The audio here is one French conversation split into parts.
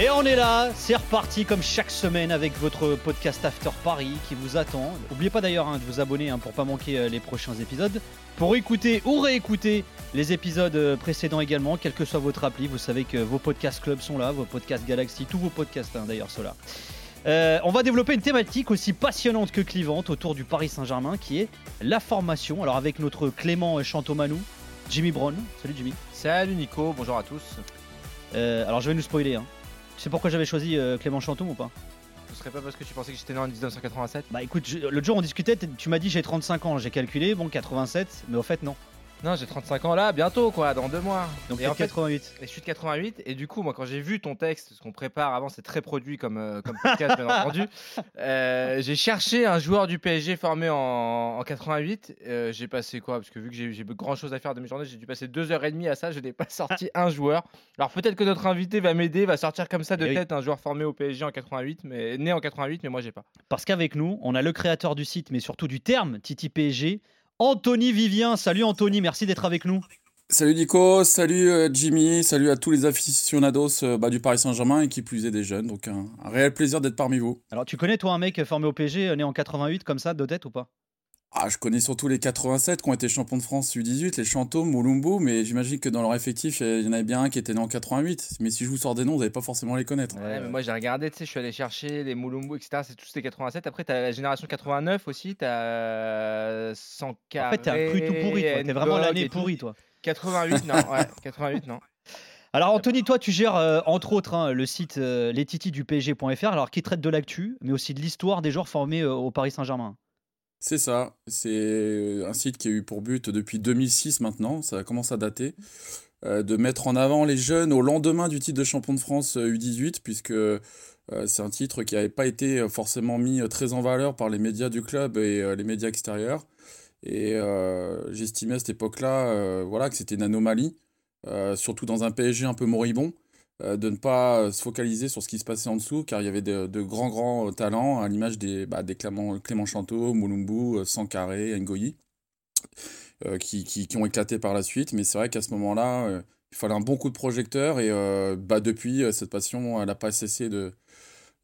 Et on est là, c'est reparti comme chaque semaine avec votre podcast After Paris qui vous attend. N'oubliez pas d'ailleurs hein, de vous abonner hein, pour pas manquer euh, les prochains épisodes. Pour écouter ou réécouter les épisodes euh, précédents également, quelle que soit votre appli, vous savez que vos podcasts club sont là, vos podcasts Galaxy, tous vos podcasts hein, d'ailleurs sont là. Euh, on va développer une thématique aussi passionnante que clivante autour du Paris Saint-Germain qui est la formation. Alors avec notre Clément Chantomanou, Jimmy Brown. Salut Jimmy. Salut Nico, bonjour à tous. Alors je vais nous spoiler. Hein. Tu sais pourquoi j'avais choisi euh, Clément Chantom ou pas? Ce serait pas parce que tu pensais que j'étais né en 1987 Bah écoute, je- l'autre jour on discutait, t- tu m'as dit j'ai 35 ans, j'ai calculé, bon 87, mais au fait non. Non, j'ai 35 ans là, bientôt quoi, dans deux mois. Donc et en peut-être fait, 88. et je suis de 88 et du coup moi quand j'ai vu ton texte, ce qu'on prépare avant c'est très produit comme, euh, comme podcast bien entendu, euh, j'ai cherché un joueur du PSG formé en, en 88. Euh, j'ai passé quoi? Parce que vu que j'ai grand chose à faire de mes journées, j'ai dû passer deux heures et demie à ça, je n'ai pas sorti un joueur. Alors peut-être que notre invité va m'aider, va sortir comme ça de Eh oui. tête un joueur formé au PSG en 88, mais né en 88, mais moi j'ai pas. Parce qu'avec nous, on a le créateur du site, mais surtout du terme Titi PSG, Anthony Vivien. Salut Anthony, merci d'être avec nous. Salut Nico, salut euh, Jimmy, salut à tous les aficionados euh, bah, du Paris Saint-Germain et qui plus est des jeunes. Donc un, un réel plaisir d'être parmi vous. Alors tu connais toi un mec formé au euh, né en 88 comme ça, de tête ou pas? Ah, je connais surtout les 87 qui ont été champions de France U18, les Chantômes, Moulumbu, mais j'imagine que dans leur effectif, il y en avait bien un qui était né en 88. Mais si je vous sors des noms, vous n'allez pas forcément les connaître. Ouais, mais moi j'ai regardé, tu sais, je suis allé chercher les Moulumbu, etc. C'est tous les 87. Après, t'as la génération 89 aussi, t'as Sankara. En fait, t'es un cru tout pourri, toi. T'es vraiment l'année pourrie, toi. 88, non, ouais, 88, non. Alors Anthony, toi tu gères euh, entre autres hein, le site euh, lestiti du PSG.fr, alors qui traite de l'actu, mais aussi de l'histoire des joueurs formés euh, au Paris Saint-Germain. C'est ça, c'est un site qui a eu pour but depuis 2006 maintenant, ça commence à dater, euh, de mettre en avant les jeunes au lendemain du titre de champion de France euh, U18, puisque euh, c'est un titre qui n'avait pas été euh, forcément mis euh, très en valeur par les médias du club et euh, les médias extérieurs. Et euh, j'estimais à cette époque-là euh, voilà, que c'était une anomalie, euh, surtout dans un PSG un peu moribond, euh, de ne pas euh, se focaliser sur ce qui se passait en dessous, car il y avait de, grands, grands euh, talents, à l'image des, bah, des Clément, Clément Chanteau, Moulumbu, euh, Sankaré, Ngoyi, euh, qui, qui, qui ont éclaté par la suite. Mais c'est vrai qu'à ce moment-là, euh, il fallait un bon coup de projecteur, et euh, bah, depuis, euh, cette passion, elle n'a pas cessé de,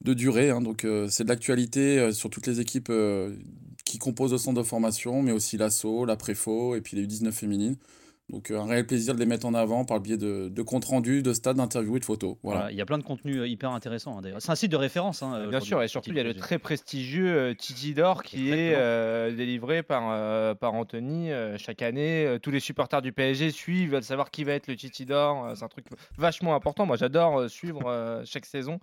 de durer. hein. donc euh, c'est de l'actualité euh, sur toutes les équipes euh, qui composent le centre de formation, mais aussi l'ASSO, la Préfo, et puis les U19 féminines. Donc euh, un réel plaisir de les mettre en avant par le biais de, de comptes rendus, de stades, d'interviews et de photos. Voilà. Voilà, il y a plein de contenus euh, hyper intéressants hein, d'ailleurs. C'est un site de référence. hein, Bien sûr, et surtout, il y a le Titi très prestigieux euh, Titi d'Or qui est euh, délivré par, euh, par Anthony euh, chaque année. Tous les supporters du PSG suivent, veulent savoir qui va être le Titi d'Or. C'est un truc vachement important. Moi, j'adore suivre euh, chaque saison.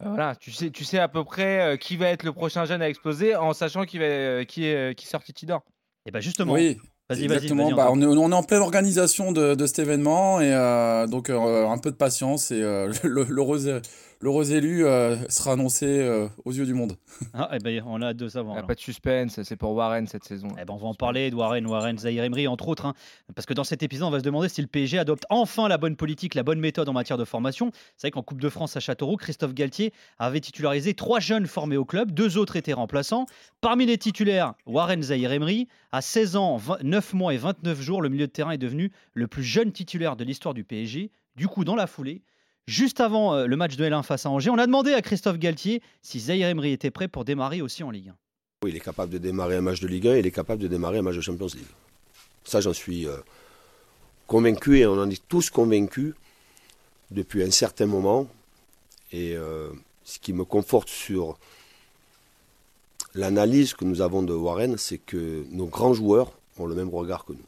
Voilà, tu sais, tu sais à peu près euh, qui va être le prochain jeune à exploser en sachant qui, va, euh, qui, est, qui sort Titi d'Or. Et bah justement, Oui, vas-y, exactement. Bah, on, est, on est en pleine organisation de, de cet événement et euh, donc euh, un peu de patience et euh, le- l'heureux l'heureux élu euh, sera annoncé euh, aux yeux du monde. Ah, eh ben, on a hâte de savoir. Il y a alors. pas de suspense, c'est pour Warren cette saison. Eh ben, on va en parler de Warren, Warren, Zahir Emery, entre autres. hein, parce que dans cet épisode, on va se demander si le PSG adopte enfin la bonne politique, la bonne méthode en matière de formation. C'est vrai qu'en Coupe de France à Châteauroux, Christophe Galtier avait titularisé trois jeunes formés au club, deux autres étaient remplaçants. Parmi les titulaires, Warren Zahir Emery, à 16 ans, 20 9 mois et 29 jours, le milieu de terrain est devenu le plus jeune titulaire de l'histoire du PSG. Du coup, dans la foulée, Juste avant euh, le match de L1 face à Angers, on a demandé à Christophe Galtier si Zahir Emery était prêt pour démarrer aussi en Ligue 1. Oui, il est capable de démarrer un match de Ligue 1, il est capable de démarrer un match de Champions League. Ça, j'en suis euh, convaincu et on en est tous convaincus depuis un certain moment. Et euh, ce qui me conforte sur l'analyse que nous avons de Warren, c'est que nos grands joueurs ont le même regard que nous.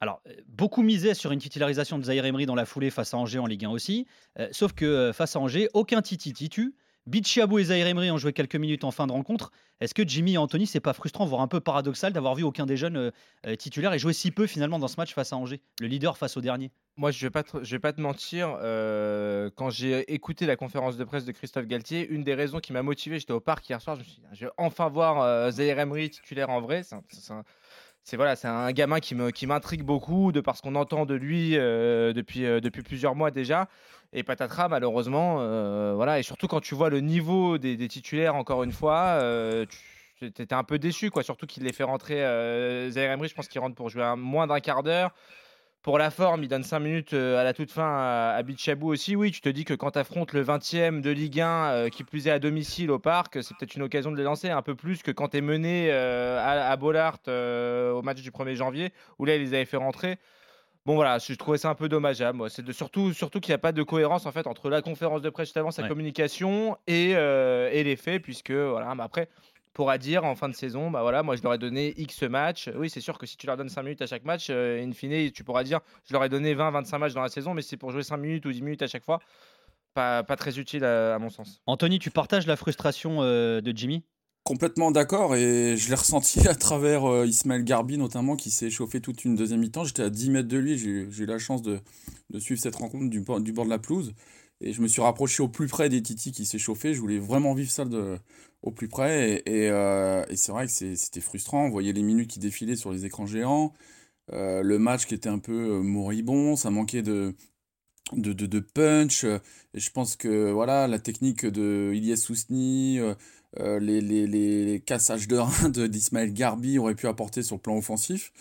Alors, euh, beaucoup misaient sur une titularisation de Zahir Emery dans la foulée face à Angers en Ligue 1 aussi. Euh, sauf que euh, face à Angers, aucun Titi titu. Bichiabou et Zahir Emery ont joué quelques minutes en fin de rencontre. Est-ce que Jimmy et Anthony, c'est pas frustrant, voire un peu paradoxal d'avoir vu aucun des jeunes titulaires et jouer si peu finalement dans ce match face à Angers Le leader face au dernier? Moi, je je vais pas te mentir. quand j'ai écouté la conférence de presse de Christophe Galtier, une des raisons qui m'a motivé, j'étais au parc hier soir, je me vais enfin voir euh, Emery titulaire en vrai. C'est voilà, c'est un gamin qui m'intrigue beaucoup de parce qu'on entend de lui euh, depuis euh, depuis plusieurs mois déjà. Et patatras, malheureusement, euh, voilà, et surtout quand tu vois le niveau des, titulaires, encore une fois, tu étais un peu déçu, quoi. Surtout qu'il les fait rentrer. Euh, Emery, je pense qu'il rentre pour jouer un, moins d'un quart d'heure. Pour la forme, il donne 5 minutes euh, à la toute fin à, à Bichabou aussi. Oui, tu te dis que quand tu affrontes le 20e de Ligue 1, euh, qui plus est à domicile au parc, c'est peut-être une occasion de les lancer un peu plus que quand tu es mené euh, à, à Bollard euh, au match du 1er janvier, où là, ils les avaient fait rentrer. Bon voilà, je trouvais ça un peu dommageable. Moi. C'est de, surtout, surtout qu'il n'y a pas de cohérence en fait entre la conférence de presse juste avant sa Ouais. communication et, euh, et les faits, puisque voilà, mais après pourra dire en fin de saison, bah voilà, moi je leur ai donné X matchs. Oui, c'est sûr que si tu leur donnes 5 minutes à chaque match, euh, in fine, tu pourras dire je leur ai donné 20-25 matchs dans la saison, mais c'est pour jouer 5 minutes ou 10 minutes à chaque fois. Pas, pas très utile à, à mon sens. Anthony, tu partages la frustration euh, de Jimmy? Complètement d'accord et je l'ai ressenti à travers euh, Ismaël Garbi notamment qui s'est chauffé toute une deuxième mi-temps. J'étais à 10 mètres de lui, j'ai eu- j'ai eu la chance de, de suivre cette rencontre du, bord- du bord de la pelouse et je me suis rapproché au plus près des Titi qui s'est chauffé. Je voulais vraiment vivre ça de, au plus près et, euh, c'est vrai que c'était frustrant. On voyait les minutes qui défilaient sur les écrans géants, euh, le match qui était un peu euh, moribond, ça manquait de, punch. je pense que voilà, la technique de Ilyes Sousni, les, cassages de reins d'Ismaël Garbi auraient pu apporter sur le plan offensif.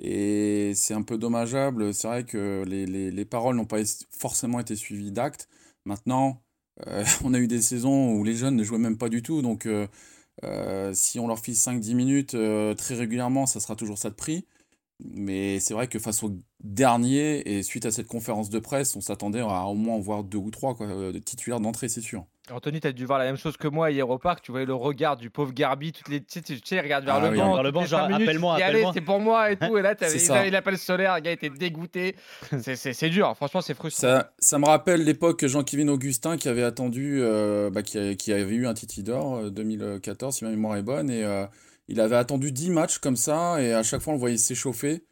Et c'est un peu dommageable. C'est vrai que les, les, les paroles n'ont pas forcément été suivies d'actes. Maintenant, euh, on a eu des saisons où les jeunes ne jouaient même pas du tout. Donc, euh, euh, si on leur file 5-10 minutes très régulièrement, ça sera toujours ça de prix. Mais c'est vrai que face au dernier, et suite à cette conférence de presse, on s'attendait à au moins voir deux ou trois quoi, titulaires d'entrée, c'est sûr. Anthony, tu as dû voir la même chose que moi hier au parc. Tu voyais le regard du pauvre Garbi. Toutes les, tu sais, tu sais, il regarde vers Ah le oui, banc. vers le banc, genre, appelle-moi, il dit, appelle-moi. Allez, c'est pour moi et tout. Et là, il l'appel solaire. Le gars était dégoûté. C'est- dur. Franchement, c'est frustrant. Ça, ça me rappelle l'époque Jean-Kévin Augustin qui avait attendu, euh, bah, qui, a- qui avait eu un Titi d'or euh, 2014, si ma mémoire est bonne, et euh, il avait attendu 10 matchs comme ça, et à chaque fois on le voyait s'échauffer,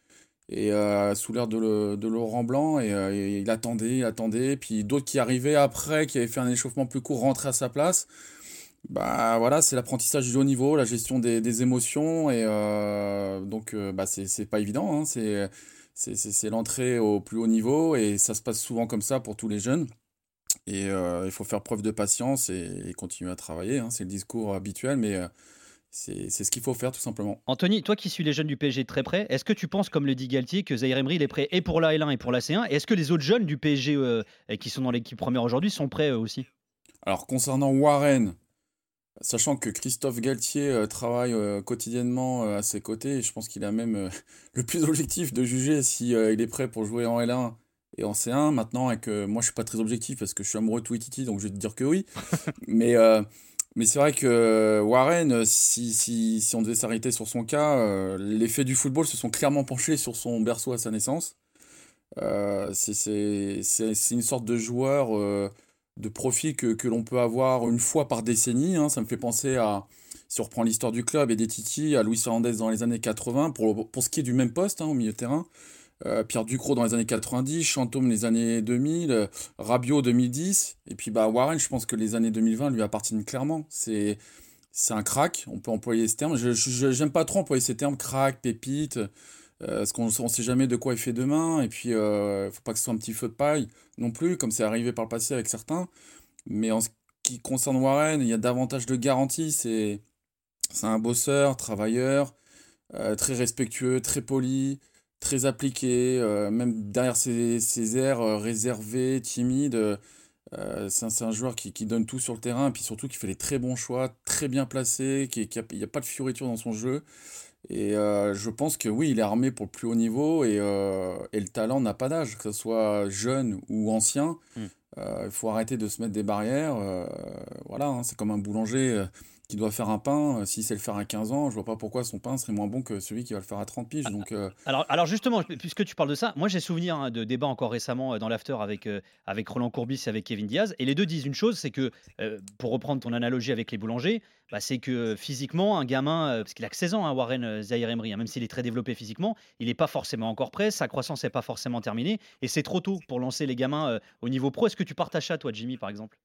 et euh, sous l'air de, Laurent Blanc, et, euh, et il attendait, il attendait, puis d'autres qui arrivaient après, qui avaient fait un échauffement plus court, rentraient à sa place. Bah voilà, c'est l'apprentissage du haut niveau, la gestion des, émotions, et euh, donc bah, c'est pas évident, hein, c'est c'est l'entrée au plus haut niveau et ça se passe souvent comme ça pour tous les jeunes. Et il faut faire preuve de patience et, continuer à travailler. hein. C'est le discours habituel, mais c'est ce qu'il faut faire tout simplement. Anthony, toi qui suis les jeunes du PSG de très près, est-ce que tu penses, comme le dit Galtier, que Zaire Emery il est prêt et pour la L1 et pour la C1 Et est-ce que les autres jeunes du PSG euh, qui sont dans l'équipe première aujourd'hui sont prêts aussi? Alors concernant Warren, sachant que Christophe Galtier euh, travaille euh, quotidiennement à ses côtés, je pense qu'il a même le plus objectif de juger si il est prêt pour jouer en L1 et en C1 maintenant, et que moi je suis pas très objectif parce que je suis amoureux de Touititi, donc je vais te dire que oui. mais mais c'est vrai que Warren, euh, si, si, si on devait s'arrêter sur son cas, euh, les faits du football se sont clairement penchés sur son berceau à sa naissance. Euh, c'est une sorte de joueur euh, de profil que, que l'on peut avoir une fois par décennie. hein. Ça me fait penser à, si on reprend l'histoire du club et des Titi, à Luis Fernandez dans les années 80, pour, pour ce qui est du même poste hein, au milieu de terrain. Euh, Pierre Ducrot dans les années 90, Chantôme les années 2000, euh, Rabiot 2010, et puis bah Warren, je pense que les années 2020 lui appartiennent clairement. C'est un crack, on peut employer ce terme. Je j'aime pas trop employer ces termes, crack, pépite, euh, parce qu'on on sait jamais de quoi il fait demain, et puis euh, faut pas que ce soit un petit feu de paille non plus, comme c'est arrivé par le passé avec certains. Mais en ce qui concerne Warren, il y a davantage de garanties. C'est c'est un bosseur, travailleur, très respectueux, très poli, très appliqué, euh, même derrière ses, ses airs euh, réservés, timides. euh, c'est un, c'est un joueur qui, qui donne tout sur le terrain, et puis surtout qui fait les très bons choix, très bien placé, qui, qui a- il n'y a pas de fioriture dans son jeu. Et je pense que oui, il est armé pour le plus haut niveau, et, et le talent n'a pas d'âge, que ce soit jeune ou ancien. Mm. Euh, il faut arrêter de se mettre des barrières. voilà, hein, c'est comme un boulanger qui doit faire un pain. euh, S'il sait le faire à 15 ans, je vois pas pourquoi son pain serait moins bon que celui qui va le faire à 30 piges. Donc, euh, alors, alors justement, puisque tu parles de ça, moi j'ai souvenir hein, de débats encore récemment euh, dans l'after avec, euh, avec Roland Courbis et avec Kevin Diaz, et les deux disent une chose, c'est que, euh, pour reprendre ton analogie avec les boulangers, bah, c'est que physiquement, un gamin, parce qu'il a que 16 ans, hein, Warren Zahir Emery, hein, même s'il est très développé physiquement, il n'est pas forcément encore prêt, sa croissance n'est pas forcément terminée, et c'est trop tôt pour lancer les gamins au niveau pro. Est-ce que tu partages ça, toi, Jimmy, par exemple?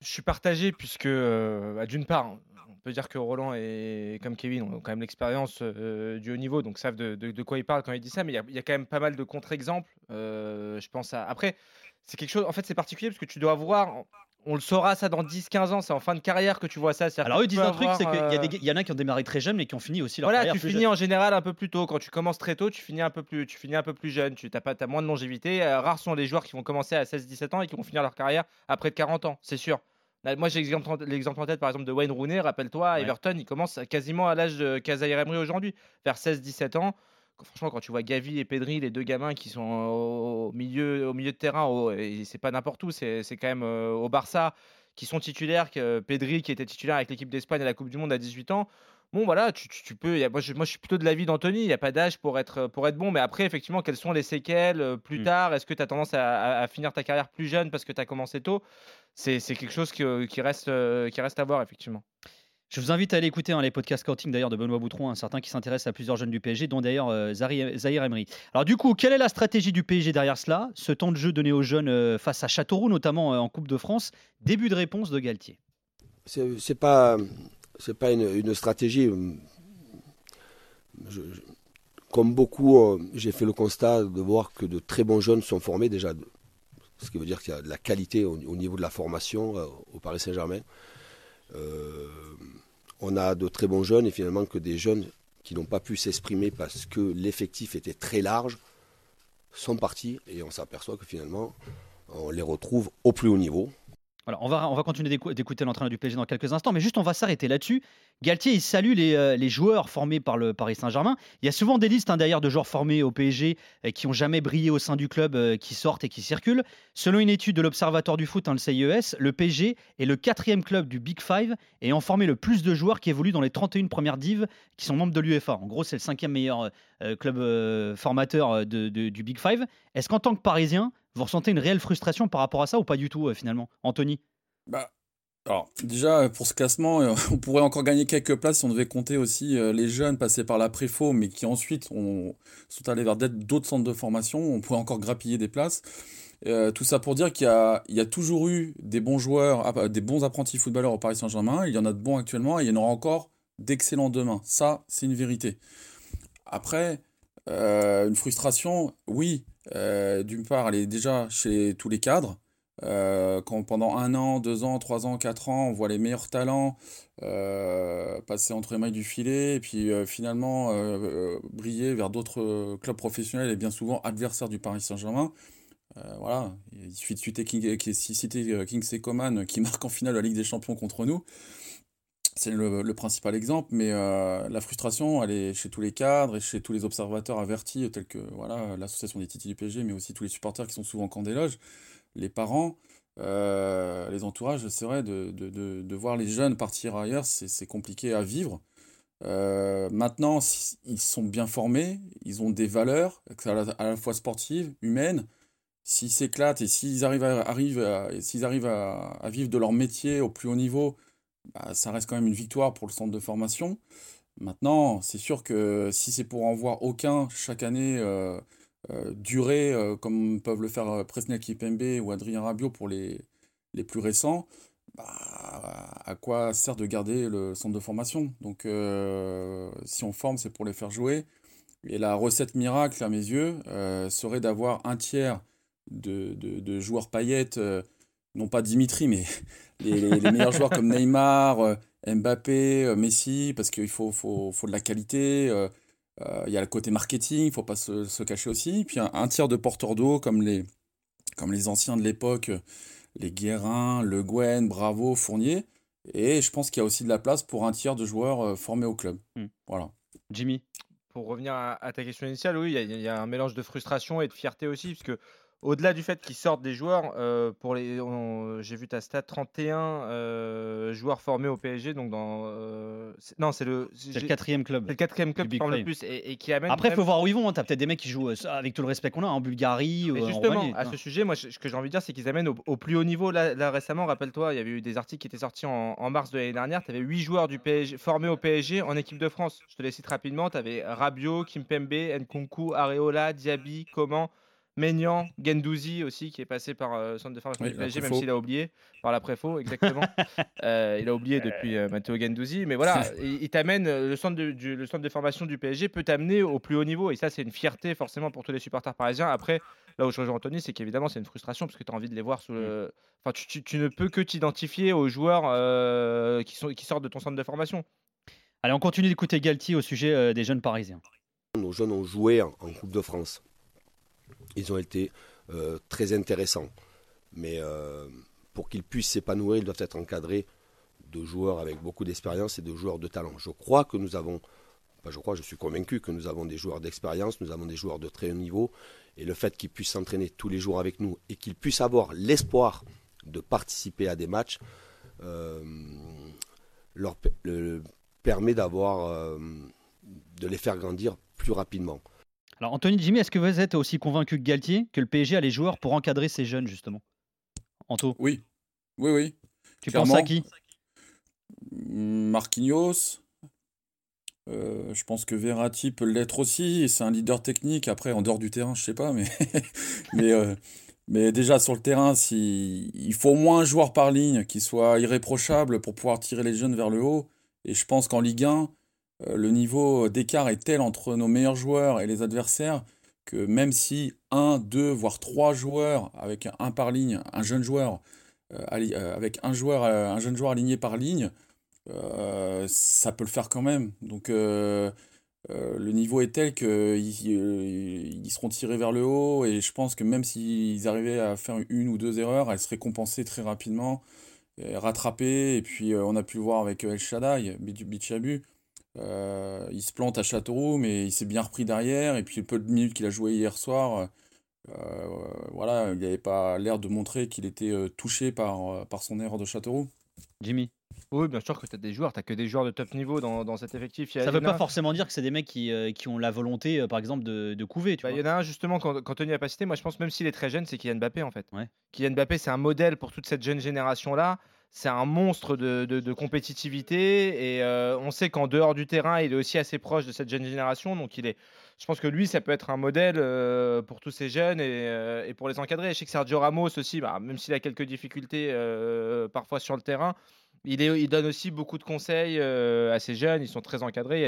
Je suis partagé puisque, bah, d'une part, on peut dire que Roland et comme Kevin ont quand même l'expérience euh, du haut niveau, donc savent de, de- de quoi ils parlent quand ils disent ça, mais il y a- il y, a quand même pas mal de contre-exemples. Euh, je pense à... Après, c'est quelque chose, en fait, c'est particulier parce que tu dois voir, on le saura ça dans 10-15 ans, c'est en fin de carrière que tu vois ça. Alors eux tu disent un truc, c'est qu'il y, a des- il y en a qui ont démarré très jeunes mais qui ont fini aussi leur voilà, carrière tu plus finis jeune. en général un peu plus tôt. Quand tu commences très tôt, tu finis un peu plus, tu finis un peu plus jeune. Tu n'as pas, t'as moins de longévité. Euh, rares sont les joueurs qui vont commencer à 16-17 ans et qui vont finir leur carrière à près de 40 ans, c'est sûr. Moi, j'ai l'exemple en- tête, par exemple, de Wayne Rooney. Rappelle-toi, Ouais. Everton, il commence quasiment à l'âge de Kazair Emery aujourd'hui, vers 16-17 ans. Franchement, quand tu vois Gavi et Pedri, les deux gamins qui sont au milieu, au milieu de terrain, au- et c'est pas n'importe où, c'est c'est quand même euh, au Barça, qui sont titulaires, que Pedri qui était titulaire avec l'équipe d'Espagne à la Coupe du Monde à 18 ans. Bon, voilà, tu, tu- tu peux. y a- moi, je, moi, je suis plutôt de l'avis d'Anthony. Il n'y a pas d'âge pour être, pour être bon. Mais après, effectivement, quelles sont les séquelles euh, plus Mm. tard? Est-ce que tu as tendance à, à- à finir ta carrière plus jeune parce que tu as commencé tôt? C'est c'est quelque chose que- qui, reste, euh, qui reste à voir, effectivement. Je vous invite à aller écouter hein, les podcasts scouting d'ailleurs de Benoît Boutron, un certain qui s'intéresse à plusieurs jeunes du PSG, dont d'ailleurs euh, Zahir Emery. Alors du coup, quelle est la stratégie du PSG derrière cela? Ce temps de jeu donné aux jeunes euh, face à Châteauroux, notamment euh, en Coupe de France? Début de réponse de Galtier. C'est c'est pas, c'est pas une, stratégie. Comme beaucoup, euh, j'ai fait le constat de voir que de très bons jeunes sont formés déjà, ce qui veut dire qu'il y a de la qualité au, au niveau de la formation euh, au Paris Saint-Germain. Euh, on a de très bons jeunes et finalement que des jeunes qui n'ont pas pu s'exprimer parce que l'effectif était très large sont partis et on s'aperçoit que finalement on les retrouve au plus haut niveau. On va, on va continuer d'écou- d'écouter l'entraîneur du PSG dans quelques instants, mais juste on va s'arrêter là-dessus. Galtier, il salue les, euh, joueurs formés par le Paris Saint-Germain. Il y a souvent des listes hein, d'ailleurs de joueurs formés au PSG euh, qui ont jamais brillé au sein du club, euh, qui sortent et qui circulent. Selon une étude de l'Observatoire du foot, hein, le CIES, le PSG est le quatrième club du Big Five ayant formé le plus de joueurs qui évoluent dans les 31 premières dives qui sont membres de l'UEFA. En gros, c'est le cinquième meilleur club formateur du Big Five. Est-ce qu'en tant que Parisien, vous ressentez une réelle frustration par rapport à ça ou pas du tout euh, finalement Anthony? Bah, alors, déjà, pour ce classement, euh, on pourrait encore gagner quelques places si on devait compter aussi euh, les jeunes passés par la préfo, mais qui ensuite ont- sont allés vers d'autres centres de formation. On pourrait encore grappiller des places. Euh, tout ça pour dire qu'il y a, toujours eu des bons joueurs, ah, bah, des bons apprentis footballeurs au Paris Saint-Germain. Il y en a de bons actuellement et il y en aura encore d'excellents demain. Ça, c'est une vérité. Après, euh, une frustration, oui. Euh, D'une part, elle est déjà chez tous les cadres. Euh, quand pendant un an, deux ans, trois ans, quatre ans, on voit les meilleurs talents euh, passer entre les mailles du filet et puis finalement briller vers d'autres clubs professionnels et bien souvent adversaires du Paris Saint-Germain. Voilà, il suffit de citer King, citer, Coman qui marque en finale la Ligue des Champions contre nous. C'est le, principal exemple, mais euh, la frustration, elle est chez tous les cadres et chez tous les observateurs avertis, tels que voilà, l'association des Titi du PSG, mais aussi tous les supporters qui sont souvent en camp des loges, les parents, euh, les entourages. C'est vrai, de, de, de, voir les jeunes partir ailleurs, c'est compliqué à vivre. Euh, maintenant, ils sont bien formés, ils ont des valeurs, à la, fois sportives, humaines. S'ils s'éclatent et s'ils arrivent arrivent à- arrivent à vivre de leur métier au plus haut niveau, bah, ça reste quand même une victoire pour le centre de formation. Maintenant, c'est sûr que si c'est pour en voir aucun chaque année euh, euh, durer, euh, comme peuvent le faire euh, Presnel Kipembe ou Adrien Rabiot pour les, les plus récents, bah, à quoi sert de garder le centre de formation? Donc, si on forme, c'est pour les faire jouer. Et la recette miracle, à mes yeux, serait d'avoir un tiers de, de, joueurs paillettes, non pas Dimitri, mais les, les- les meilleurs joueurs comme Neymar, euh, Mbappé, euh, Messi, parce qu'il faut, faut, faut de la qualité. euh, euh, Il y a le côté marketing, il ne faut pas se, se cacher aussi. Puis un, un tiers de porteurs d'eau, comme les, comme les anciens de l'époque, les Guérin, Le Guen, Bravo, Fournier. Et je pense qu'il y a aussi de la place pour un tiers de joueurs formés au club. Hmm. Voilà. Jimmy? Pour revenir à, à ta question initiale, oui, il y y, a un mélange de frustration et de fierté aussi, parce que au-delà du fait qu'ils sortent des joueurs, euh, pour les, j'ai vu ta stat, 31 euh, joueurs formés au PSG, donc dans, euh, c'est- non, c'est le, quatrième club. c'est le quatrième club qui forme le plus et, et qui amène. Après, il même- faut voir où ils vont. Tu as peut-être des mecs qui jouent, avec tout le respect qu'on a, en Bulgarie Mais ou en justement, Roumanie. à ce sujet, moi, ce que j'ai envie de dire, c'est qu'ils amènent au, au plus haut niveau. Là, là, récemment, rappelle-toi, il y avait eu des articles qui étaient sortis en, en mars de l'année dernière. Tu avais 8 joueurs du PSG, formés au PSG en équipe de France. Je te les cite rapidement. Tu avais Rabiot, Kimpembe, Nkunku, Areola, Diaby, Coman, Maignan, Gendouzi aussi, qui est passé par le centre de formation Oui, du PSG, même s'il a oublié, par l'après-faux, exactement. Euh, il a oublié depuis euh, Matteo Gendouzi. Mais voilà, il, il t'amène, euh, le centre, de, du- le centre de formation du PSG peut t'amener au plus haut niveau. Et ça, c'est une fierté forcément pour tous les supporters parisiens. Après, là où je rejoins Anthony, c'est qu'évidemment, c'est une frustration parce que tu as envie de les voir sous le. Enfin, tu, tu- tu ne peux que t'identifier aux joueurs euh, qui, sont, qui sortent de ton centre de formation. Allez, on continue d'écouter Galtier au sujet euh, des jeunes parisiens. Nos jeunes ont joué en, en Coupe de France. Ils ont été euh, très intéressants. Mais euh, pour qu'ils puissent s'épanouir, ils doivent être encadrés de joueurs avec beaucoup d'expérience et de joueurs de talent. Je crois que nous avons, je crois, je suis convaincu que nous avons des joueurs d'expérience, nous avons des joueurs de très haut niveau. Et le fait qu'ils puissent s'entraîner tous les jours avec nous et qu'ils puissent avoir l'espoir de participer à des matchs euh, leur pe- le- permet d'avoir, de les faire grandir plus rapidement. Alors, Anthony Jimmy, est-ce que vous êtes aussi convaincu que Galtier que le PSG a les joueurs pour encadrer ces jeunes, justement? Anto, Oui, oui, oui. tu penses à qui? Marquinhos. Euh, je pense que Verratti peut l'être aussi. C'est un leader technique. Après, en dehors du terrain, je sais pas, mais mais euh, mais déjà sur le terrain, si il faut au moins un joueur par ligne qui soit irréprochable pour pouvoir tirer les jeunes vers le haut. Et je pense qu'en Ligue 1, euh, le niveau d'écart est tel entre nos meilleurs joueurs et les adversaires que même si un, deux, voire trois joueurs avec un par ligne, un jeune joueur euh, euh, avec un euh, jeune joueur aligné par ligne, euh, ça peut le faire quand même. Donc euh, euh, le niveau est tel qu'ils ils seront tirés vers le haut et je pense que même s'ils arrivaient à faire une ou deux erreurs, elles seraient compensées très rapidement, rattrapées. Et puis euh, on a pu le voir avec euh, El Shaddai, Bich- Bichabu. Euh, il se plante à Châteauroux, mais il s'est bien repris derrière. Et puis le peu de minutes qu'il a joué hier soir, euh, voilà, il n'avait pas l'air de montrer qu'il était euh, touché par, euh, par son erreur de Châteauroux. Jimmy Oui, bien sûr que tu as des joueurs, tu que des joueurs de top niveau dans, dans cet effectif. Ça y veut pas un- forcément dire que c'est des mecs qui, euh, qui ont la volonté, euh, par exemple, de, de couver. Tu Bah, Il y en a un justement quand- qu'Anthony a pas cité, moi je pense même s'il est très jeune, c'est Kylian Mbappé en fait. Ouais. Kylian Mbappé c'est un modèle pour toute cette jeune génération là. C'est un monstre de, compétitivité et euh, on sait qu'en dehors du terrain il est aussi assez proche de cette jeune génération. Donc il est, je pense que lui ça peut être un modèle euh, pour tous ces jeunes et, euh, et pour les encadrer. Je sais que Sergio Ramos aussi, bah, même s'il a quelques difficultés parfois sur le terrain. Il, donne aussi beaucoup de conseils à ces jeunes, ils sont très encadrés. Il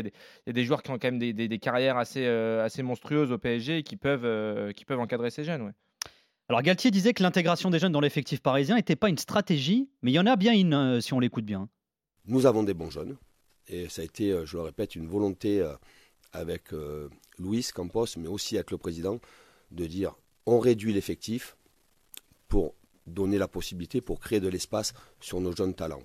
y a des, joueurs qui ont quand même des, carrières assez, monstrueuses au PSG et qui peuvent, encadrer ces jeunes. Alors Galtier disait que l'intégration des jeunes dans l'effectif parisien n'était pas une stratégie, mais il y en a bien une euh, si on l'écoute bien. Nous avons des bons jeunes. Et ça a été, euh, je le répète, une volonté euh, avec euh, Luis Campos, mais aussi avec le président, de dire on réduit l'effectif pour donner la possibilité, pour créer de l'espace sur nos jeunes talents.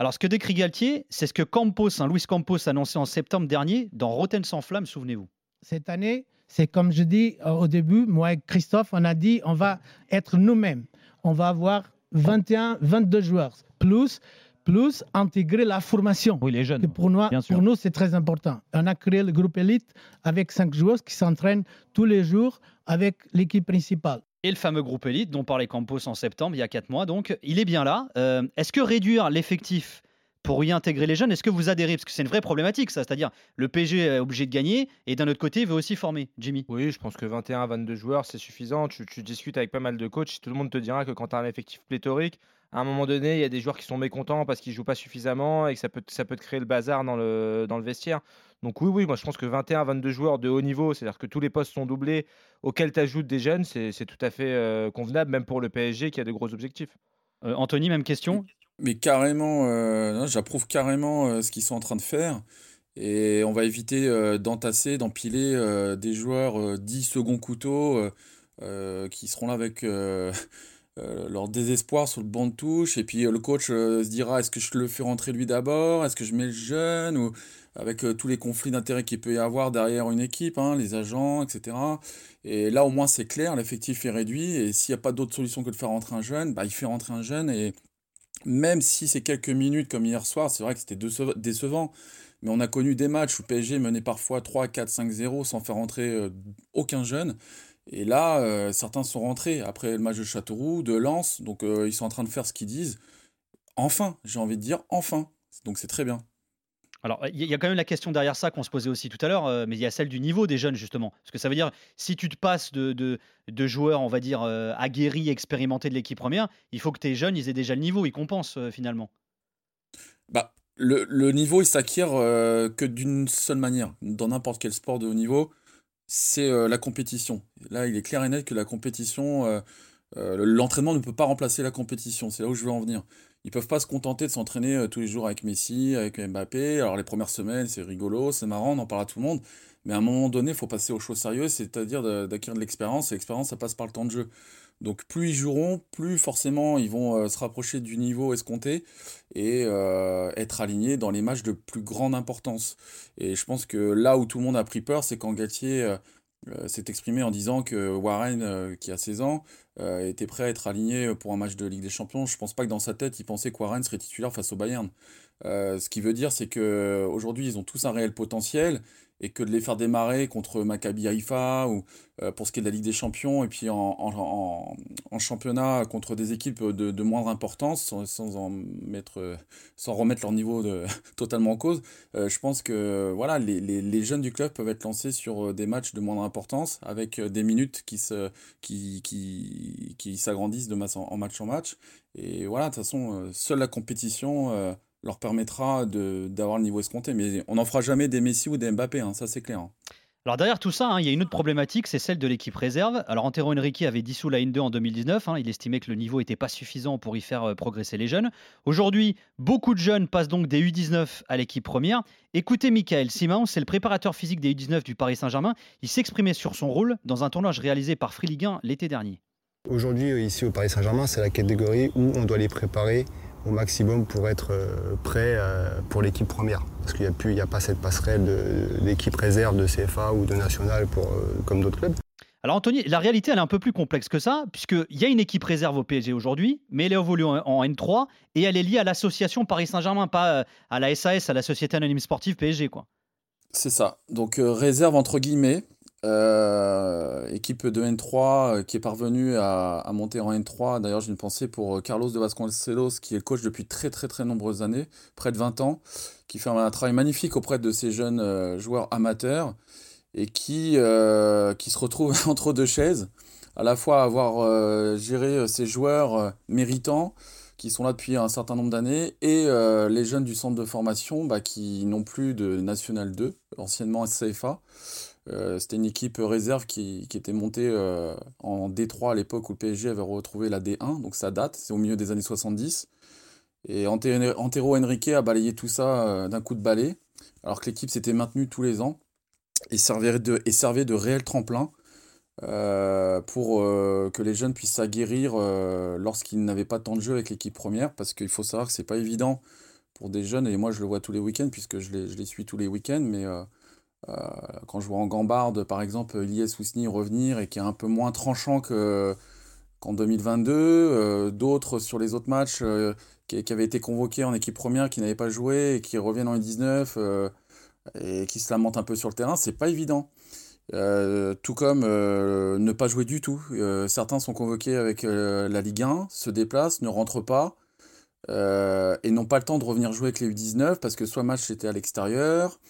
Alors ce que décrit Galtier, c'est ce que Campos, hein, Luis Campos annoncé en septembre dernier dans Rotten sans flamme, souvenez-vous. Cette année, c'est comme je dis euh, au début, moi et Christophe, on a dit on va être nous-mêmes. On va avoir 21, 22 joueurs, plus, plus intégrer la formation. Oui, les jeunes. Pour nous, bien sûr. pour nous c'est très important. On a créé le groupe élite avec cinq joueurs qui s'entraînent tous les jours avec l'équipe principale. Et le fameux groupe élite dont parlait Campos en septembre, il y a 4 mois, donc il est bien là. Euh, est-ce que réduire l'effectif pour y intégrer les jeunes, est-ce que vous adhérez? Parce que c'est une vraie problématique, ça. C'est-à-dire, le PSG est obligé de gagner et d'un autre côté, il veut aussi former. Jimmy Oui, je pense que 21, 22 joueurs, c'est suffisant. Tu, tu discutes avec pas mal de coachs, tout le monde te dira que quand tu as un effectif pléthorique, à un moment donné, il y a des joueurs qui sont mécontents parce qu'ils jouent pas suffisamment et que ça peut, ça peut te créer le bazar dans le, dans le vestiaire. Donc oui, oui, moi je pense que 21, 22 joueurs de haut niveau, c'est-à-dire que tous les postes sont doublés, auxquels tu ajoutes des jeunes, c'est c'est tout à fait euh, convenable, même pour le PSG qui a de gros objectifs. Euh, Anthony, même question? Mais carrément, euh, j'approuve carrément euh, ce qu'ils sont en train de faire. Et on va éviter euh, d'entasser, d'empiler des joueurs euh, dits second couteau euh, euh, qui seront là avec leur désespoir sur le banc de touche. Et puis le coach se dira est-ce que je le fais rentrer lui d'abord? Est-ce que je mets le jeune? Ou avec tous les conflits d'intérêts qu'il peut y avoir derrière une équipe, hein, les agents, etc. Et là, au moins, c'est clair, l'effectif est réduit. Et s'il n'y a pas d'autre solution que de faire rentrer un jeune, bah, il fait rentrer un jeune. Et même si c'est quelques minutes comme hier soir, c'est vrai que c'était déceva- décevant. Mais on a connu des matchs où PSG menait parfois 3, 4, 5, 0 sans faire rentrer euh, aucun jeune. Et là, euh, certains sont rentrés après le match de Châteauroux, de Lens. Donc euh, ils sont en train de faire ce qu'ils disent. Enfin, j'ai envie de dire enfin. Donc c'est très bien. Alors, il y a quand même la question derrière ça qu'on se posait aussi tout à l'heure, euh, mais il y a celle du niveau des jeunes, justement. Parce que ça veut dire, si tu te passes de, de, joueurs, on va dire, euh, aguerris, expérimentés de l'équipe première, il faut que tes jeunes, ils aient déjà le niveau, ils compensent euh, finalement. Bah, le, le niveau, il s'acquiert que d'une seule manière. Dans n'importe quel sport de haut niveau, c'est la compétition. Là, il est clair et net que la compétition, l'entraînement ne peut pas remplacer la compétition. C'est là où je veux en venir. Ils peuvent pas se contenter de s'entraîner euh, tous les jours avec Messi, avec Mbappé. Alors les premières semaines, c'est rigolo, c'est marrant, on en parle à tout le monde. Mais à un moment donné, il faut passer aux choses sérieuses, c'est-à-dire d'acquérir de l'expérience. Et l'expérience, ça passe par le temps de jeu. Donc plus ils joueront, plus forcément ils vont euh, se rapprocher du niveau escompté et euh, être alignés dans les matchs de plus grande importance. Et je pense que là où tout le monde a pris peur, c'est quand euh, s'est exprimé en disant que Warren, euh, qui a 16 ans, euh, était prêt à être aligné pour un match de Ligue des Champions. Je pense pas que dans sa tête, il pensait que Warren serait titulaire face au Bayern. Euh, ce qui veut dire, c'est que aujourd'hui, ils ont tous un réel potentiel et que de les faire démarrer contre Maccabi Haïfa ou euh, pour ce qui est de la Ligue des Champions et puis en, championnat contre des équipes de, moindre importance sans, en euh, remettre leur niveau totalement en cause, euh, je pense que voilà, les, jeunes du club peuvent être lancés sur des matchs de moindre importance avec des minutes qui se, qui, qui, qui s'agrandissent de en, match en match. Et voilà, de toute façon, seule la compétition leur permettra de, d'avoir le niveau escompté. Mais on n'en fera jamais des Messi ou des Mbappé, hein, ça c'est clair. hein. Alors derrière tout ça, hein, il y a une autre problématique, c'est celle de l'équipe réserve. Alors Antero Henrique avait dissous la N2 en 2019, hein, il estimait que le niveau n'était pas suffisant pour y faire euh, progresser les jeunes. Aujourd'hui, beaucoup de jeunes passent donc des U19 à l'équipe première. Écoutez Michael Simon, c'est le préparateur physique des U19 du Paris Saint-Germain. Il s'exprimait sur son rôle dans un tournage réalisé par Free Ligue 1 l'été dernier. Aujourd'hui, ici au Paris Saint-Germain, c'est la catégorie où on doit les préparer au maximum pour être euh, prêt euh, pour l'équipe première. Parce qu'il n'y a, plus- il y a pas cette passerelle de- d'équipe réserve de CFA ou de nationale pour, euh, comme d'autres clubs. Alors Anthony, la réalité elle est un peu plus complexe que ça, puisqu'il y a une équipe réserve au PSG aujourd'hui, mais elle évolue en, en N3 et elle est liée à l'association Paris Saint-Germain, pas à la SAS, à la Société Anonyme Sportive PSG. quoi. C'est ça. Donc euh, réserve entre guillemets, euh, équipe de N3 euh, qui est parvenue à, à monter en N3. D'ailleurs, j'ai une pensée pour euh, Carlos de Vasconcelos qui est coach depuis très très très nombreuses années, près de 20 ans, qui fait un travail magnifique auprès de ces jeunes joueurs amateurs et qui, qui se retrouve entre deux chaises, à la fois avoir géré ces joueurs méritants qui sont là depuis un certain nombre d'années, et les jeunes du centre de formation bah, qui n'ont plus de National 2, anciennement SCFA. Euh, c'était une équipe réserve qui, était montée euh, en D3 à l'époque où le PSG avait retrouvé la D1, donc ça date, c'est au milieu des années 70. Et Ante- Antero Henrique a balayé tout ça euh, d'un coup de balai, alors que l'équipe s'était maintenue tous les ans et servait de, réel tremplin pour que les jeunes puissent s'aguerrir lorsqu'ils n'avaient pas tant de jeu avec l'équipe première, parce qu'il faut savoir que c'est pas évident pour des jeunes, et moi je le vois tous les week-ends, puisque je les, suis tous les week-ends, mais quand je vois en Gambarde, par exemple, Ilyes Ousni revenir et qui est un peu moins tranchant que, qu'en 2022, euh, d'autres sur les autres matchs euh, qui, avaient été convoqués en équipe première, qui n'avaient pas joué et qui reviennent en U19 euh, et qui se lamentent un peu sur le terrain, c'est pas évident. Euh, tout comme euh, ne pas jouer du tout. Euh, certains sont convoqués avec euh, la Ligue 1, se déplacent, ne rentrent pas euh, et n'ont pas le temps de revenir jouer avec les U19 parce que soit le match était à l'extérieur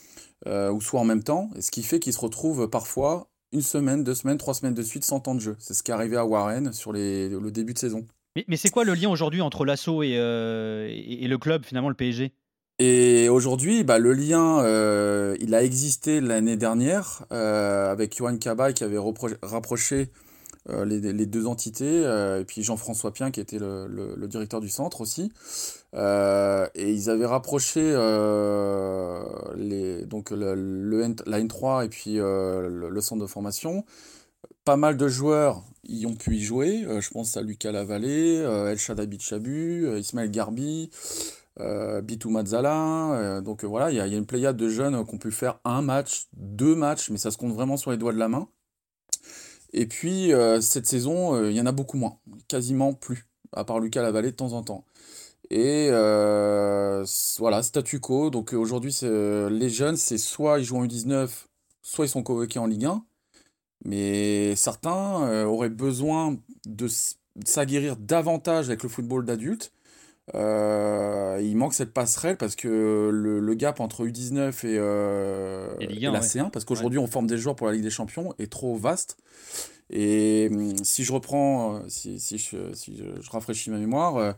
euh, ou soit en même temps, ce qui fait qu'ils se retrouvent parfois une semaine, deux semaines, trois semaines de suite sans temps de jeu. C'est ce qui est arrivé à Warren sur les, le début de saison. Mais, mais c'est quoi le lien aujourd'hui entre l'assaut et, euh, et, et le club, finalement, le PSG Et aujourd'hui, bah, le lien, euh, il a existé l'année dernière euh, avec Johan Cabaye qui avait rapproché les, les deux entités, et puis Jean-François Pien qui était le, le- le directeur du centre aussi. Euh, et ils avaient rapproché euh, les, donc le, le la N3 et puis euh, le, centre de formation. Pas mal de joueurs y ont pu y jouer. Je pense à Lucas Lavallée, El Shadabi Chabu, Ismaël Garbi, Bitou Mazzala. donc voilà, il y, a une pléiade de jeunes qui ont pu faire un match, deux matchs, mais ça se compte vraiment sur les doigts de la main. Et puis cette saison, il y en a beaucoup moins, quasiment plus, à part Lucas Lavallée de temps en temps. Et euh, voilà, statu quo. Donc aujourd'hui, euh, les jeunes, c'est soit ils jouent en U19, soit ils sont convoqués en Ligue 1. Mais certains euh, auraient besoin de s'aguerrir davantage avec le football d'adulte Euh, il manque cette passerelle parce que le, le gap entre U19 et, euh, Et Ligue et 1, la ouais. C1, parce qu'aujourd'hui on forme des joueurs pour la Ligue des Champions, est trop vaste. Et hum, si je reprends, euh, si, si je, si je, rafraîchis ma mémoire, euh,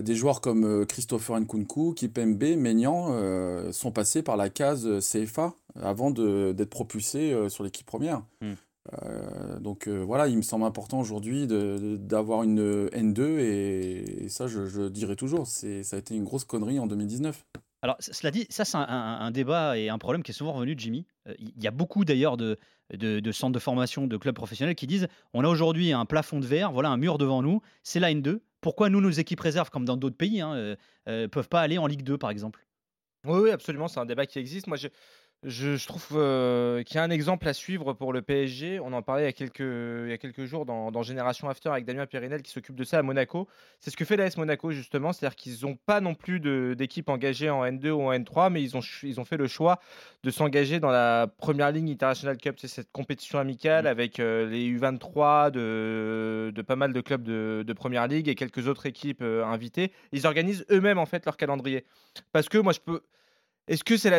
des joueurs comme Christopher Nkunku, Kipembe, Maignan sont passés par la case CFA avant d'être propulsés sur l'équipe première. Hmm. Euh, donc euh, voilà, il me semble important aujourd'hui d'avoir une N2 et, et ça je, je dirais toujours, c'est, ça a été une grosse connerie en 2019. Alors, cela dit, ça, c'est un, un- un débat et un problème qui est souvent revenu de Jimmy. Euh, Il y a beaucoup d'ailleurs de, de, de centres de formation, de clubs professionnels qui disent on a aujourd'hui un plafond de verre, voilà un mur devant nous, c'est la N2. Pourquoi nous, nos équipes réserves, comme dans d'autres pays, hein, euh, euh, peuvent pas aller en Ligue 2, par exemple? Oui, oui, absolument, c'est un débat qui existe. Moi, je, je, je trouve euh, qu'il y a un exemple à suivre pour le PSG. On en parlait il y a quelques, il y a quelques jours dans, dans Génération After avec Damien Périnel qui s'occupe de ça à Monaco. C'est ce que fait l'AS Monaco, justement. C'est-à-dire qu'ils n'ont pas non plus d'équipe engagée en N2 ou en N3, mais ils ont, ch- ils ont fait le choix de s'engager dans la première ligne International Cup. C'est cette compétition amicale avec euh, les U23 de, de pas mal de clubs de, de première ligue et quelques autres équipes euh, invitées. Ils organisent eux-mêmes, en fait, leur calendrier. Parce que moi, je peux. Est-ce que c'est le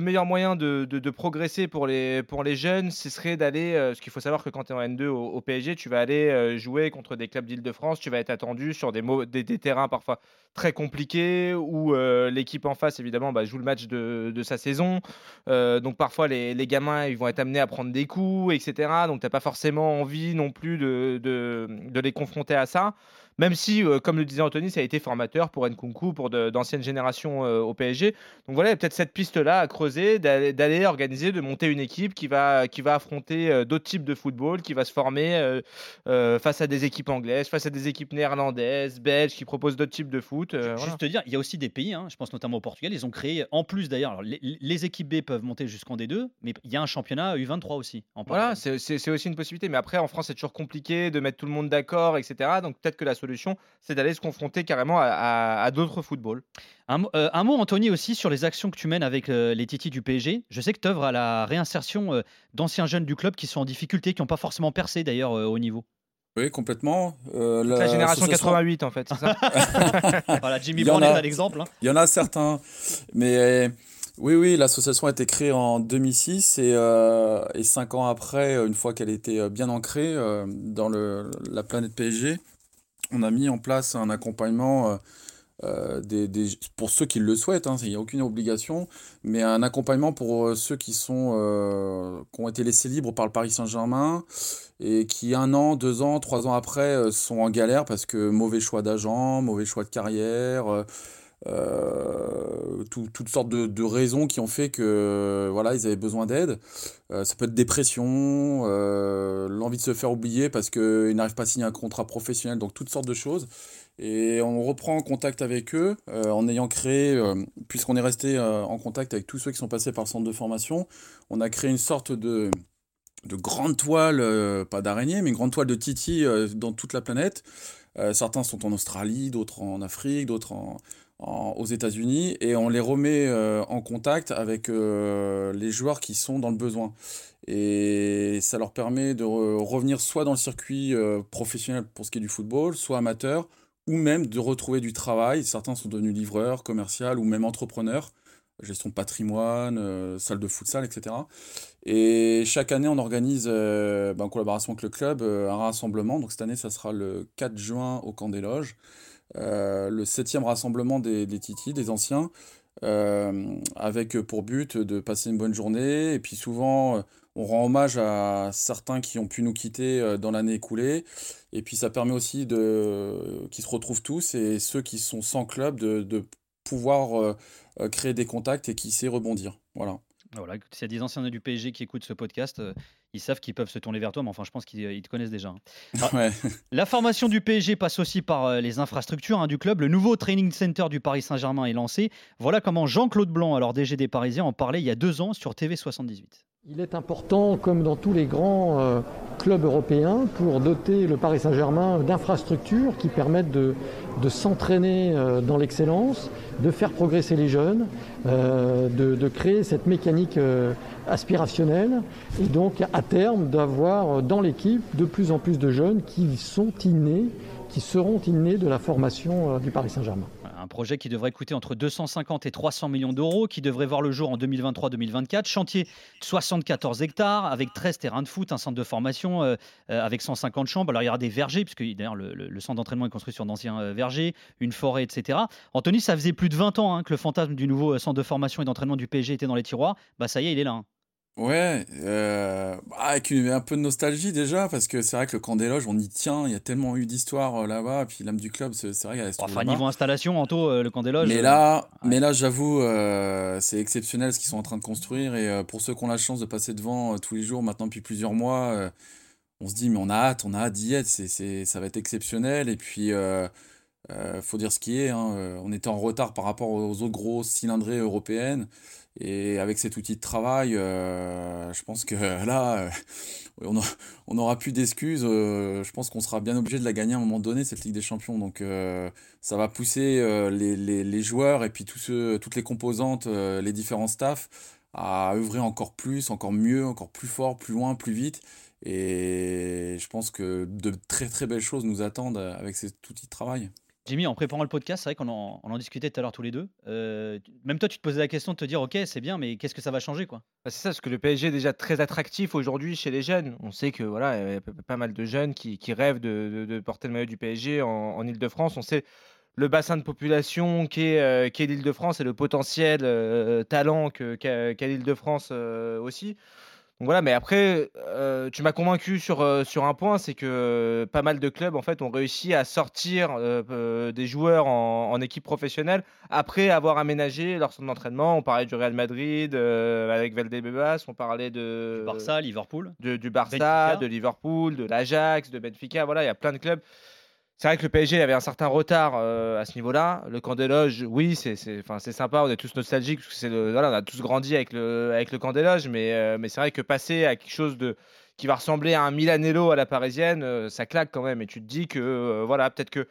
meilleur moyen de, progresser pour les, jeunes Ce serait d'aller. euh, parce qu'il faut savoir que quand tu es en N2 au, PSG, tu vas aller euh, jouer contre des clubs d'Île-de-France. Tu vas être attendu sur des, terrains parfois très compliqués où euh, l'équipe en face, évidemment, bah, joue le match de, sa saison. Euh, donc parfois, les, gamins ils vont être amenés à prendre des coups, etc. Donc tu n'as pas forcément envie non plus de les confronter à ça. Même si, euh, comme le disait Anthony, ça a été formateur pour Nkunku, pour d'anciennes générations euh, au PSG. Donc voilà, il y a peut-être cette piste-là à creuser, d'aller organiser, de monter une équipe qui va, qui va affronter euh, d'autres types de football, qui va se former face à des équipes anglaises, face à des équipes néerlandaises, belges, qui proposent d'autres types de foot. voilà. Juste te dire, il y a aussi des pays, hein, je pense notamment au Portugal, ils ont créé, en plus d'ailleurs, les, les équipes B peuvent monter jusqu'en D2, mais il y a un championnat U23 aussi. En Voilà, c'est aussi une possibilité. Mais après, en France, c'est toujours compliqué de mettre tout le monde d'accord, etc. Donc peut-être que la solution, c'est d'aller se confronter carrément à, à- à d'autres footballs. Un, mot- euh, un mot, Anthony, aussi sur les actions que tu mènes avec euh, les Titis du PSG. Je sais que tu œuvres à la réinsertion euh, d'anciens jeunes du club qui sont en difficulté, qui n'ont pas forcément percé d'ailleurs euh, au niveau. Oui, complètement. Euh, La génération l'association- 88, en fait, c'est ça voilà, Jimmy Brown est a- un exemple. hein. Il y en a certains. Mais euh, oui, oui, l'association a été créée en 2006 et, euh, et cinq ans après, une fois qu'elle était bien ancrée euh, dans le, la planète PSG, on a mis en place un accompagnement euh, euh, pour ceux qui le souhaitent, hein, il n'y a aucune obligation, mais un accompagnement pour euh, ceux qui, sont, qui ont été laissés libres par le Paris Saint-Germain et qui, un an, deux ans, trois ans après, sont en galère parce que mauvais choix d'agent, mauvais choix de carrière. Euh, tout- toutes sortes de, raisons qui ont fait que voilà ils avaient besoin d'aide. Euh, ça peut être dépression, euh, l'envie de se faire oublier parce qu'ils n'arrivent pas à signer un contrat professionnel, donc toutes sortes de choses. Et on reprend contact avec eux en ayant créé, puisqu'on est resté en contact avec tous ceux qui sont passés par le centre de formation, on a créé une sorte de, de grande toile, pas d'araignée, mais une grande toile de Titi dans toute la planète. Certains sont en Australie, d'autres en Afrique, d'autres en, aux États-Unis, et on les remet euh, en contact avec euh, les joueurs qui sont dans le besoin. Et ça leur permet de re- revenir soit dans le circuit euh, professionnel pour ce qui est du football, soit amateur, ou même de retrouver du travail. Certains sont devenus livreurs, commerciaux ou même entrepreneurs, gestion de patrimoine, salle de futsal, etc. Et chaque année, on organise, ben, en collaboration avec le club, un rassemblement. Donc cette année, ça sera le 4 juin au Camp des Loges. Euh, le septième rassemblement des, des Titi, des anciens, euh, avec pour but de passer une bonne journée. Et puis souvent, euh, on rend hommage à certains qui ont pu nous quitter euh, dans l'année écoulée. Et puis ça permet aussi de qu'ils se retrouvent tous et ceux qui sont sans club de, pouvoir euh, euh, créer des contacts et qui sait rebondir. Voilà. Voilà, s'il y a des anciens du PSG qui écoutent ce podcast, euh, ils savent qu'ils peuvent se tourner vers toi, mais enfin, je pense qu'ils euh, te connaissent déjà. hein. Alors, Ouais. La formation du PSG passe aussi par euh, les infrastructures hein, du club. Le nouveau training center du Paris Saint-Germain est lancé. Voilà comment Jean-Claude Blanc, alors DG des Parisiens, en parlait il y a deux ans sur TV78. Il est important, comme dans tous les grands euh, clubs européens, pour doter le Paris Saint-Germain d'infrastructures qui permettent de, s'entraîner euh, dans l'excellence, de faire progresser les jeunes, euh, de, créer cette mécanique aspirationnelle et donc à terme d'avoir dans l'équipe de plus en plus de jeunes qui sont innés, qui seront innés de la formation du Paris Saint-Germain. Projet qui devrait coûter entre 250 et 300 millions d'euros, qui devrait voir le jour en 2023-2024. Chantier de 74 hectares, avec 13 terrains de foot, un centre de formation euh, euh, avec 150 chambres. Alors il y aura des vergers, puisque d'ailleurs le, centre d'entraînement est construit sur d'anciens euh, vergers, une forêt, etc. Anthony, ça faisait plus de 20 ans hein, que le fantasme du nouveau centre de formation et d'entraînement du PSG était dans les tiroirs. Bah ça y est, il est là. hein. Ouais, euh, bah, avec une- un peu de nostalgie déjà, parce que c'est vrai que le camp des loges, on y tient, il y a tellement eu d'histoires euh, là-bas, et puis l'âme du club, c'est vrai qu'elle Enfin, niveau installation, Anto, euh, le camp des loges. Mais euh, là, mais là, j'avoue, c'est exceptionnel ce qu'ils sont en train de construire. Et pour ceux qui ont la chance de passer devant tous les jours, maintenant depuis plusieurs mois, on se dit, mais on a hâte, on a hâte d'y être. C'est, c'est, ça va être exceptionnel. Et puis, euh, faut dire ce qui est. hein, euh, on était en retard par rapport aux autres grosses cylindrées européennes. Et avec cet outil de travail, euh, je pense que là, euh, on a- on n'aura plus d'excuses. je pense qu'on sera bien obligé de la gagner à un moment donné, cette Ligue des Champions. Donc, ça va pousser les, joueurs et puis toutes les composantes, les différents staffs à œuvrer encore plus, encore mieux, encore plus fort, plus loin, plus vite. Et je pense que de très très belles choses nous attendent avec cet outil de travail. Jimmy, en préparant le podcast, c'est vrai qu'on en, on en discutait tout à l'heure tous les deux. Euh, même toi, tu te posais la question de te dire, ok, c'est bien, mais qu'est-ce que ça va changer, quoi? Bah, c'est ça, parce que le PSG est déjà très attractif aujourd'hui chez les jeunes. On sait que voilà, il y a pas mal de jeunes qui, rêvent de, porter le maillot du PSG en, en Ile-de-France. On sait le bassin de population qu'est euh, qu'est l'Île-de-France et le potentiel euh, talent qu'a qu'a l'Île-de-France euh, aussi. Donc voilà, mais après, euh, tu m'as convaincu sur, euh, sur un point, c'est que euh, pas mal de clubs en fait ont réussi à sortir des joueurs en, en équipe professionnelle après avoir aménagé leur centre d'entraînement. On parlait du Real Madrid avec Valdebebas, on parlait de Barça, Liverpool. de- du Barça, Benfica. de Liverpool, de l'Ajax, de Benfica. Voilà, il y a plein de clubs. C'est vrai que le PSG avait un certain retard euh, à ce niveau-là. Le camp des loges, oui, c'est sympa. On est tous nostalgiques parce que voilà, on a tous grandi avec le, avec le camp des loges. Mais, euh, mais c'est vrai que passer à quelque chose de, qui va ressembler à un Milanello à la parisienne, euh, ça claque quand même. Et tu te dis que voilà, peut-être que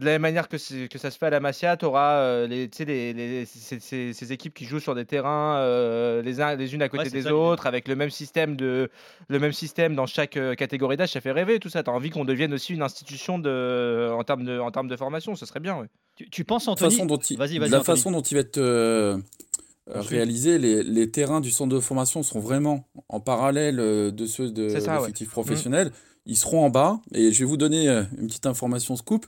de la même manière que, ça se fait à la Masia, tu auras les, tu sais, les, les- ces, ces- ces équipes qui jouent sur des terrains euh, les, uns, les unes à côté Ouais, des ça, autres, avec le même système, de, le même système dans chaque euh, catégorie d'âge. Ça fait rêver tout ça. Tu as envie qu'on devienne aussi une institution de, en, termes de, en termes de formation. Ce serait bien. ouais. Tu, tu penses, la Anthony façon dont il, Vas-y, de vas-y, la Anthony. façon dont il va être euh, euh, réalisé, les, les terrains du centre de formation seront vraiment en parallèle euh, de ceux de ouais. l'effectif professionnel. Ils seront en bas. Et je vais vous donner euh, une petite information scoop.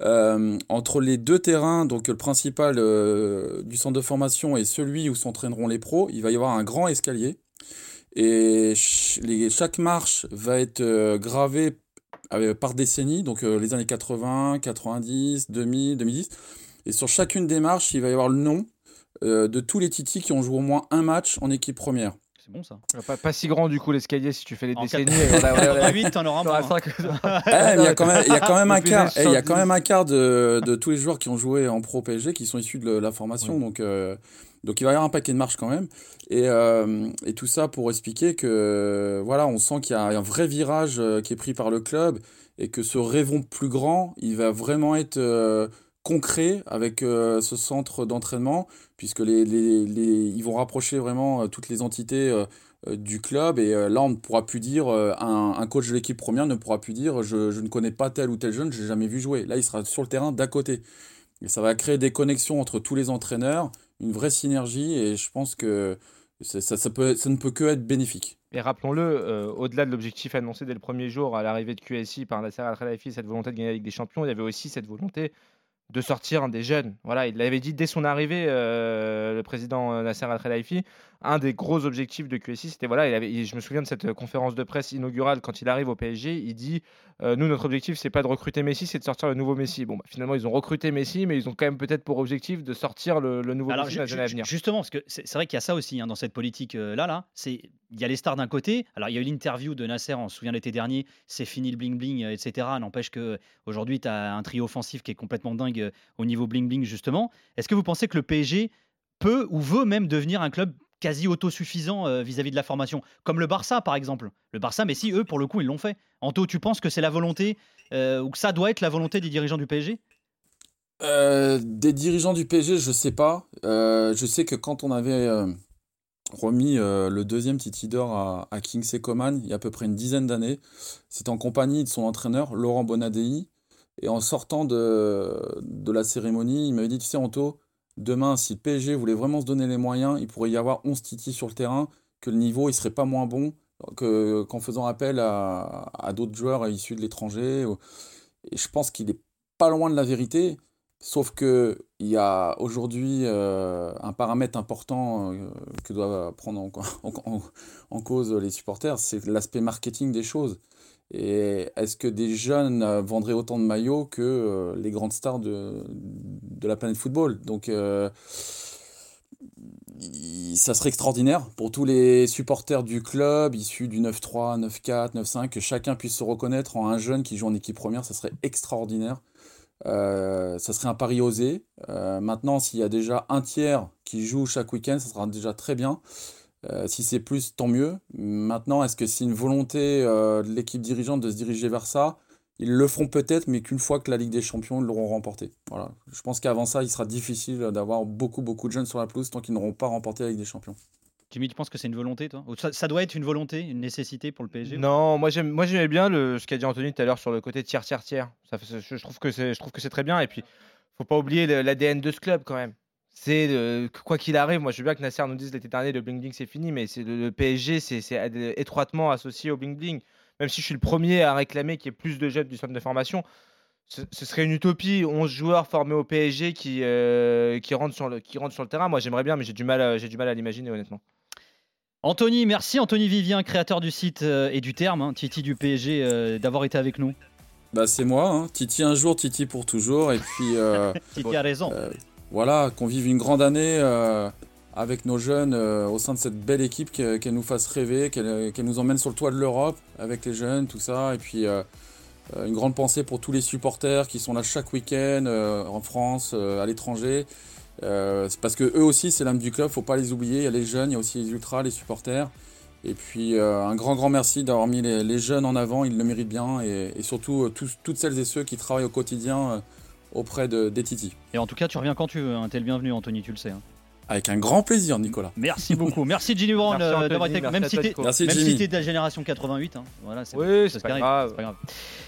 Euh, entre les deux terrains, donc le principal euh, du centre de formation et celui où s'entraîneront les pros, il va y avoir un grand escalier. Et chaque marche va être gravée par décennie, donc les années 80, 90, 2000, 2010. Et sur chacune des marches, il va y avoir le nom de tous les titis qui ont joué au moins un match en équipe première. C'est bon, ça. Pas, pas si grand du coup l'escalier si tu fais les En décennies. on a- 8, t'en auras moins, hein. Eh, il y a quand même, il y a quand même un quart, eh, il y a quand 70. même un quart de, de tous les joueurs qui ont joué en pro PSG qui sont issus de la formation. Donc, euh, donc il va y avoir un paquet de marches quand même. Et, euh, et tout ça pour expliquer que voilà, on sent qu'il y a un vrai virage euh, qui est pris par le club et que ce rêvons plus grand, il va vraiment être euh, concret avec euh, ce centre d'entraînement, puisque les, ils vont rapprocher vraiment euh, toutes les entités euh, du club. Et euh, là, on ne pourra plus dire, un, un coach de l'équipe première ne pourra plus dire, je, je ne connais pas tel ou tel jeune, je l'ai jamais vu jouer. Là, il sera sur le terrain d'à côté. Et ça va créer des connexions entre tous les entraîneurs, une vraie synergie, et je pense que ça, ça, peut, ça ne peut que être bénéfique. Et rappelons-le, au-delà de l'objectif annoncé dès le premier jour à l'arrivée de QSI par Nasser Al-Khelaifi, cette volonté de gagner la Ligue des Champions, il y avait aussi cette volonté de sortir des jeunes. Voilà, il l'avait dit dès son arrivée, euh, le président euh, Nasser Al-Khelaifi. Un des gros objectifs de QSI, c'était voilà, il avait, il- je me souviens de cette euh, conférence de presse inaugurale quand il arrive au PSG, il dit euh, nous notre objectif c'est pas de recruter Messi, c'est de sortir le nouveau Messi. Bon, bah, finalement ils ont recruté Messi, mais ils ont quand même peut-être pour objectif de sortir le, le nouveau Alors, Messi dans à venir. justement, parce que c'est vrai qu'il y a ça aussi hein, dans cette politique euh, là, là. C'est il y a les stars d'un côté. Alors il y a eu l'interview de Nasser, on se souvient l'été dernier. C'est fini le bling bling, etc. N'empêche que aujourd'hui tu as un trio offensif qui est complètement dingue au niveau bling bling justement. Est-ce que vous pensez que le PSG peut ou veut même devenir un club quasi autosuffisant euh, vis-à-vis de la formation, comme le Barça par exemple. Le Barça, mais si eux pour le coup ils l'ont fait. Anto, tu penses que c'est la volonté euh, ou que ça doit être la volonté des dirigeants du PSG Euh, des dirigeants du PSG, je sais pas. Je sais que quand on avait remis le deuxième Titi d'or à, à Kingsley il y a à peu près une dizaine d'années, c'était en compagnie de son entraîneur Laurent Bonadei. Et en sortant de, de la cérémonie, il m'avait dit, tu sais, Anto, demain, si le PSG voulait vraiment se donner les moyens, il pourrait y avoir 11 Titi sur le terrain, que le niveau, il serait pas moins bon que, qu'en faisant appel à, à d'autres joueurs issus de l'étranger. Et je pense qu'il est pas loin de la vérité. Sauf que il y a aujourd'hui euh, un paramètre important euh, que doivent prendre en, en, en cause les supporters, c'est l'aspect marketing des choses. Et est-ce que des jeunes euh, vendraient autant de maillots que euh, les grandes stars de, la planète football? Donc, euh, ça serait extraordinaire pour tous les supporters du club issus du 9-3, 9-4, 9-5, que chacun puisse se reconnaître en un jeune qui joue en équipe première, ça serait extraordinaire. ça serait un pari osé. maintenant, s'il y a déjà un tiers qui joue chaque week-end, ça sera déjà très bien. Euh, si c'est plus, tant mieux. Maintenant, est-ce que c'est une volonté euh, de l'équipe dirigeante de se diriger vers ça? Ils le feront peut-être, mais qu'une fois que la Ligue des Champions l'auront remporté. Voilà. Je pense qu'avant ça, il sera difficile d'avoir beaucoup, beaucoup de jeunes sur la pelouse tant qu'ils n'auront pas remporté la Ligue des Champions. Jimmy, tu penses que c'est une volonté, toi? Ça, ça, doit être une volonté, une nécessité pour le PSG Non, moi j'aime, moi j'aimais bien le, ce qu'a dit Anthony tout à l'heure sur le côté tiers, tiers, tiers. Ça, je, trouve que c'est, je trouve que c'est très bien. Et puis, faut pas oublier l'ADN de ce club quand même c'est quoi qu'il arrive, moi je veux bien que Nasser nous dise l'été dernier le bling bling c'est fini, mais c'est le, PSG c'est étroitement associé au bling bling. Même si je suis le premier à réclamer qu'il y ait plus de jeunes du centre de formation, ce, serait une utopie. 11 joueurs formés au PSG qui, qui, rentrent sur le, qui rentrent sur le terrain. Moi j'aimerais bien, mais j'ai du mal, j'ai du mal à l'imaginer honnêtement. Anthony, merci Anthony Vivien, créateur du site et du terme, hein, Titi du PSG, d'avoir été avec nous. Bah c'est moi, hein. Titi un jour, Titi pour toujours, et puis. Titi a raison voilà, qu'on vive une grande année euh, avec nos jeunes euh, au sein de cette belle équipe, qu'elle nous fasse rêver, qu'elle nous emmène sur le toit de l'Europe avec les jeunes, tout ça. Et puis euh, une grande pensée pour tous les supporters qui sont là chaque week-end en France, à l'étranger. c'est parce que eux aussi, c'est l'âme du club, faut pas les oublier. Il y a les jeunes, il y a aussi les ultras, les supporters. Et puis un grand, grand merci d'avoir mis les, jeunes en avant, ils le méritent bien. Et surtout toutes celles et ceux qui travaillent au quotidien auprès de, des Titi. Et en tout cas, tu reviens quand tu veux. Hein. T'es le bienvenu, Anthony, tu le sais. Hein. Avec un grand plaisir, Nicolas. Merci beaucoup. Merci Ginny Brown euh, d'avoir été même. Merci même Jimmy. de la génération 88. Hein. Voilà, oui, c'est pas, pas, grave.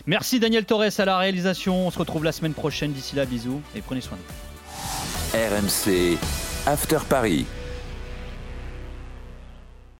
Merci Daniel Torres à la réalisation. On se retrouve la semaine prochaine. D'ici là, bisous et prenez soin de vous. RMC After Paris.